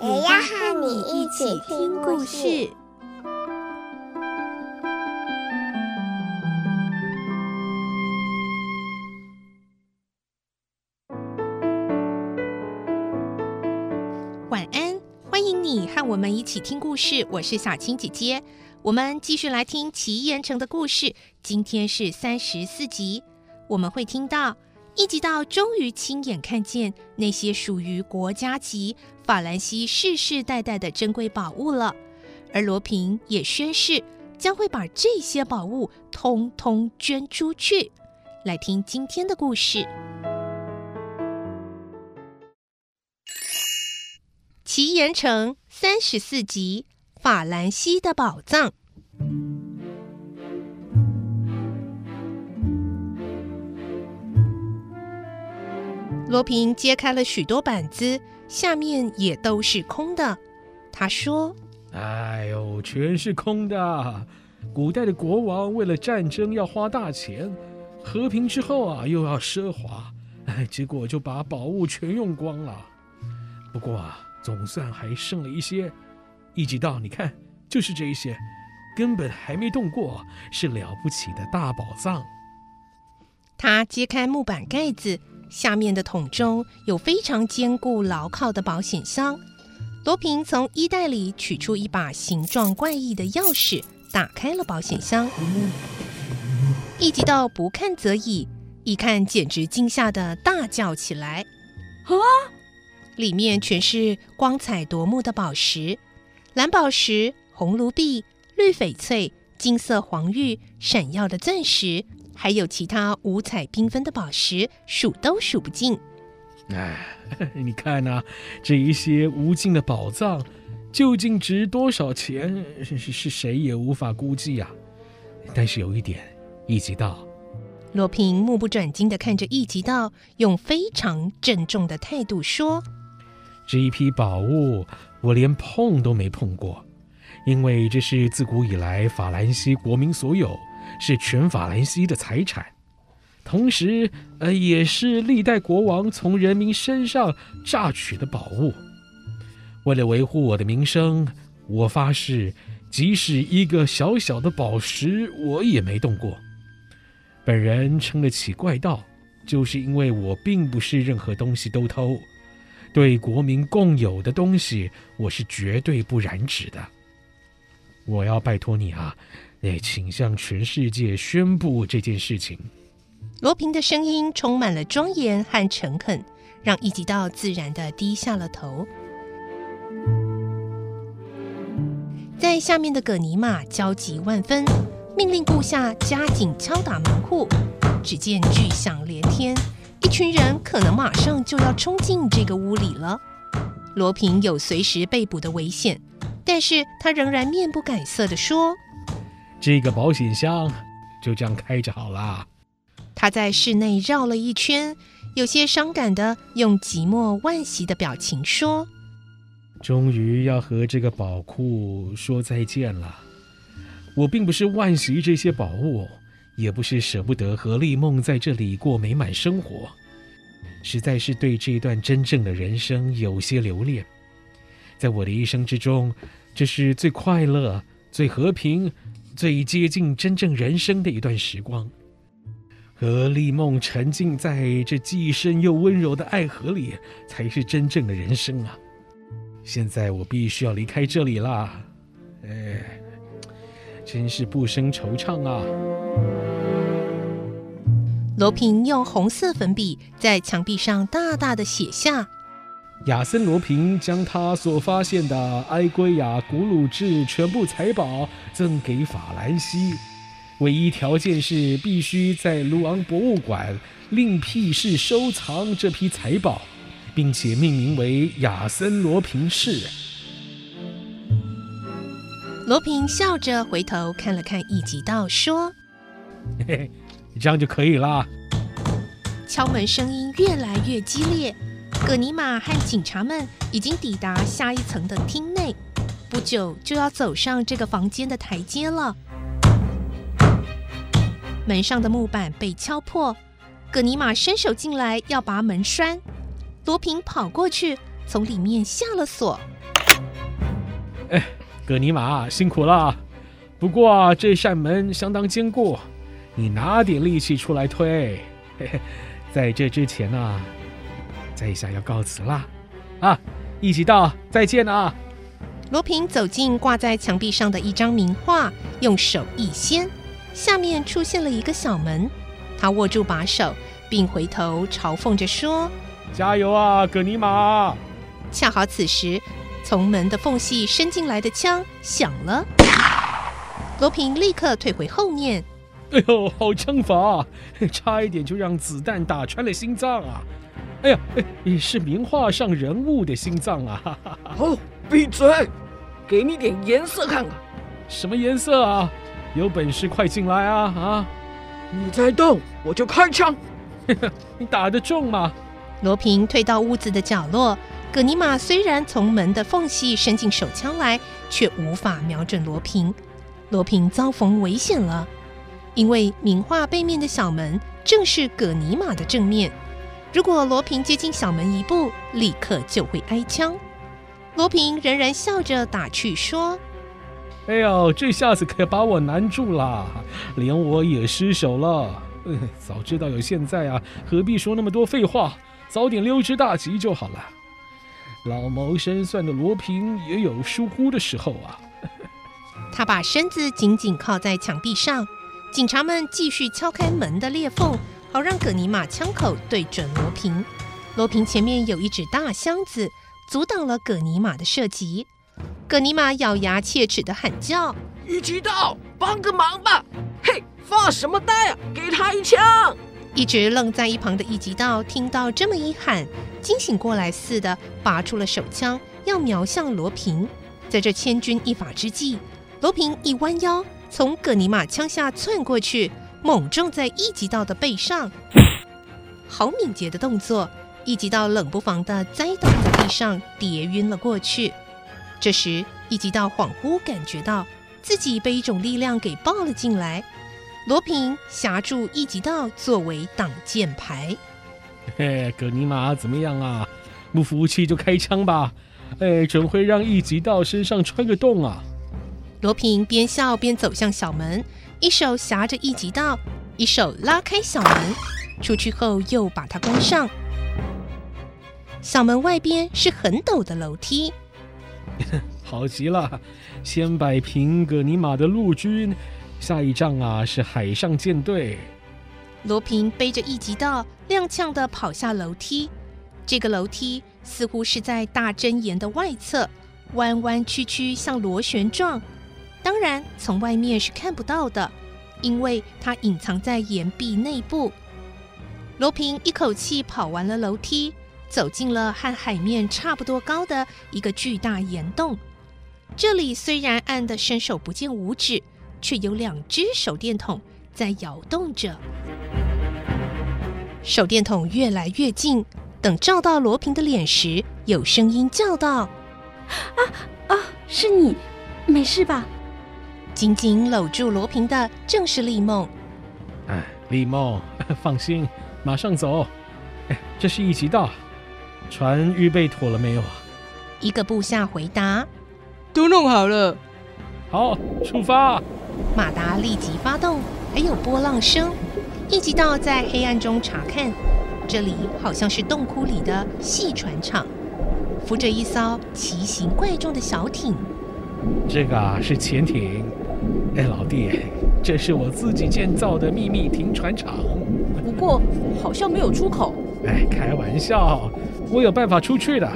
也要和你一起听故事。晚安，欢迎你和我们一起听故事。我是小青姐姐，我们继续来听奇岩城的故事。今天是三十四集，我们会听到一直到终于亲眼看见那些属于国家级法兰西世世代代的珍贵宝物了，而罗平也宣誓将会把这些宝物通通捐出去。来听今天的故事。奇岩城三十四集：法兰西的宝藏。罗平揭开了许多板子，下面也都是空的。他说：“哎呦，全是空的！古代的国王为了战争要花大钱，和平之后啊又要奢华，哎，结果就把宝物全用光了。不过啊。”总算还剩了一些，一直到你看，就是这一些，根本还没动过，是了不起的大宝藏。他揭开木板盖子，下面的桶中有非常坚固牢靠的保险箱。罗平从衣袋里取出一把形状怪异的钥匙，打开了保险箱。一级到不看则已，一看简直惊吓得大叫起来：“啊！”里面全是光彩夺目的宝石，蓝宝石、红卢碧、绿翡翠、金色黄玉、闪耀的钻石，还有其他五彩缤纷的宝石，数都数不尽。哎，你看呐、啊，这一些无尽的宝藏究竟值多少钱？是是谁也无法估计啊。但是有一点，一级道，罗平目不转睛地看着一级道，用非常郑重的态度说。这一批宝物，我连碰都没碰过，因为这是自古以来法兰西国民所有，是全法兰西的财产，同时，呃，也是历代国王从人民身上榨取的宝物。为了维护我的名声，我发誓，即使一个小小的宝石，我也没动过。本人称得起怪盗，就是因为我并不是任何东西都偷。对国民共有的东西，我是绝对不染指的。我要拜托你啊，哎，请向全世界宣布这件事情。罗平的声音充满了庄严和诚恳，让一级道自然的低下了头。在下面的葛尼玛焦急万分，命令部下加紧敲打门户。只见巨响连天。一群人可能马上就要冲进这个屋里了，罗平有随时被捕的危险，但是他仍然面不改色地说：“这个保险箱就这样开着好了。”他在室内绕了一圈，有些伤感的用寂寞惋惜的表情说：“终于要和这个宝库说再见了。我并不是惋惜这些宝物。”也不是舍不得和丽梦在这里过美满生活，实在是对这段真正的人生有些留恋。在我的一生之中，这是最快乐、最和平、最接近真正人生的一段时光。和丽梦沉浸在这既深又温柔的爱河里，才是真正的人生啊！现在我必须要离开这里了，哎，真是不胜惆怅啊！罗平用红色粉笔在墙壁上大大的写下：“亚森·罗平将他所发现的埃圭亚古鲁治全部财宝赠给法兰西，唯一条件是必须在卢昂博物馆另辟室收藏这批财宝，并且命名为亚森·罗平室。”罗平笑着回头看了看一级道，说：“嘿嘿，这样就可以了。”敲门声音越来越激烈，葛尼玛和警察们已经抵达下一层的厅内，不久就要走上这个房间的台阶了。门上的木板被敲破，葛尼玛伸手进来要把门栓，罗平跑过去从里面下了锁。哎，葛尼玛辛苦了，不过这扇门相当坚固，你拿点力气出来推。嘿嘿。在这之前呢、在下要告辞啦，啊，一起到再见啊！罗平走进挂在墙壁上的一张名画，用手一掀，下面出现了一个小门。他握住把手，并回头嘲讽着说：“加油啊，葛尼玛！”恰好此时，从门的缝隙伸进来的枪响了，罗平立刻退回后面。哎呦，好枪法，差一点就让子弹打穿了心脏啊！哎呀，哎，是名画上人物的心脏啊！哈哈哈。哦，闭嘴，给你点颜色看看。什么颜色啊？有本事快进来啊！啊！你再动，我就开枪。你打得中吗？罗平退到屋子的角落，葛尼玛虽然从门的缝隙伸进手枪来，却无法瞄准罗平。罗平遭逢危险了。因为名画背面的小门正是葛尼玛的正面，如果罗平接近小门一步，立刻就会挨枪。罗平仍然笑着打趣说：“哎呦，这下子可把我难住了，连我也失手了。早知道有现在啊，何必说那么多废话？早点溜之大吉就好了。老谋深算的罗平也有疏忽的时候啊。”他把身子紧紧靠在墙壁上。警察们继续敲开门的裂缝，好让葛尼玛枪口对准罗平。罗平前面有一只大箱子，阻挡了葛尼玛的射击。葛尼玛咬牙切齿的喊叫：“一级道，帮个忙吧！嘿，发什么呆啊？给他一枪！”一直愣在一旁的一级道听到这么一喊，惊醒过来似的，拔出了手枪，要瞄向罗平。在这千钧一发之际，罗平一弯腰。从葛尼玛枪下窜过去，猛撞在一级道的背上。好敏捷的动作，一级道冷不防的栽倒在地上，跌晕了过去。这时，一级道恍惚感觉到自己被一种力量给抱了进来。罗平挟住一级道作为挡箭牌。嘿，葛尼玛怎么样啊？不服气就开枪吧！哎，准会让一级道身上穿个洞啊！罗平边笑边走向小门，一手挟着一级道，一手拉开小门，出去后又把它关上。小门外边是很陡的楼梯。好极了，先摆平葛尼玛的陆军，下一仗啊是海上舰队。罗平背着一级道，踉跄地跑下楼梯。这个楼梯似乎是在大针岩的外侧，弯弯曲曲，像螺旋状。当然，从外面是看不到的，因为它隐藏在岩壁内部。罗平一口气跑完了楼梯，走进了和海面差不多高的一个巨大岩洞。这里虽然暗的伸手不见五指，却有两只手电筒在摇动着。手电筒越来越近，等照到罗平的脸时，有声音叫道：“啊啊，是你，没事吧？”紧紧搂住罗平的正是丽梦。哎，丽梦，放心，马上走。哎，这是一级道，船预备妥了没有啊？一个部下回答：都弄好了。好，出发。马达立即发动，还有波浪声。一级道在黑暗中查看，这里好像是洞窟里的细船厂，扶着一艘奇形怪状的小艇。这个啊是潜艇。哎，老弟，这是我自己建造的秘密停船场。不过好像没有出口。哎，开玩笑，我有办法出去的。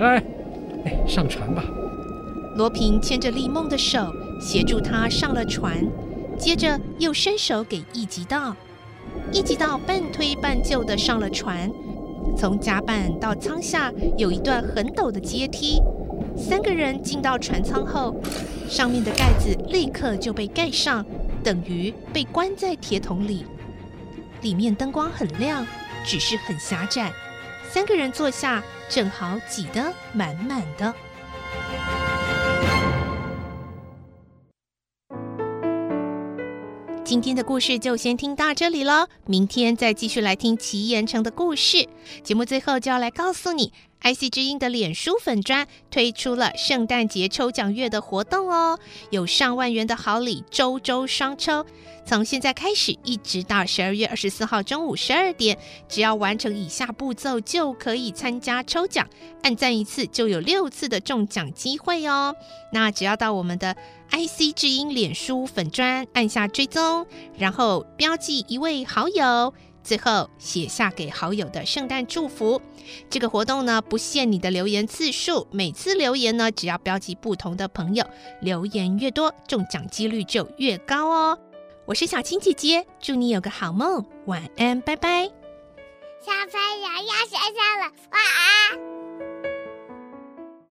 哎，哎，上船吧。罗平牵着丽梦的手，协助她上了船，接着又伸手给一级道。一级道半推半就的上了船。从甲板到舱下有一段很陡的阶梯。三个人进到船舱后。上面的盖子立刻就被盖上，等于被关在铁桶里。里面灯光很亮，只是很狭窄。三个人坐下，正好挤得满满的。今天的故事就先听到这里了，明天再继续来听奇岩城的故事。节目最后就要来告诉你，IC 之音的脸书粉专推出了圣诞节抽奖月的活动哦，有上万元的好礼，周周双抽。从现在开始，一直到十二月二十四号中午十二点，只要完成以下步骤，就可以参加抽奖。按赞一次就有六次的中奖机会哦。那只要到我们的 IC 之音脸书粉砖按下追踪，然后标记一位好友，最后写下给好友的圣诞祝福。这个活动呢，不限你的留言次数，每次留言呢，只要标记不同的朋友，留言越多，中奖几率就越高哦。我是小青姐姐，祝你有个好梦，晚安，拜拜。小朋友要睡觉了，晚安。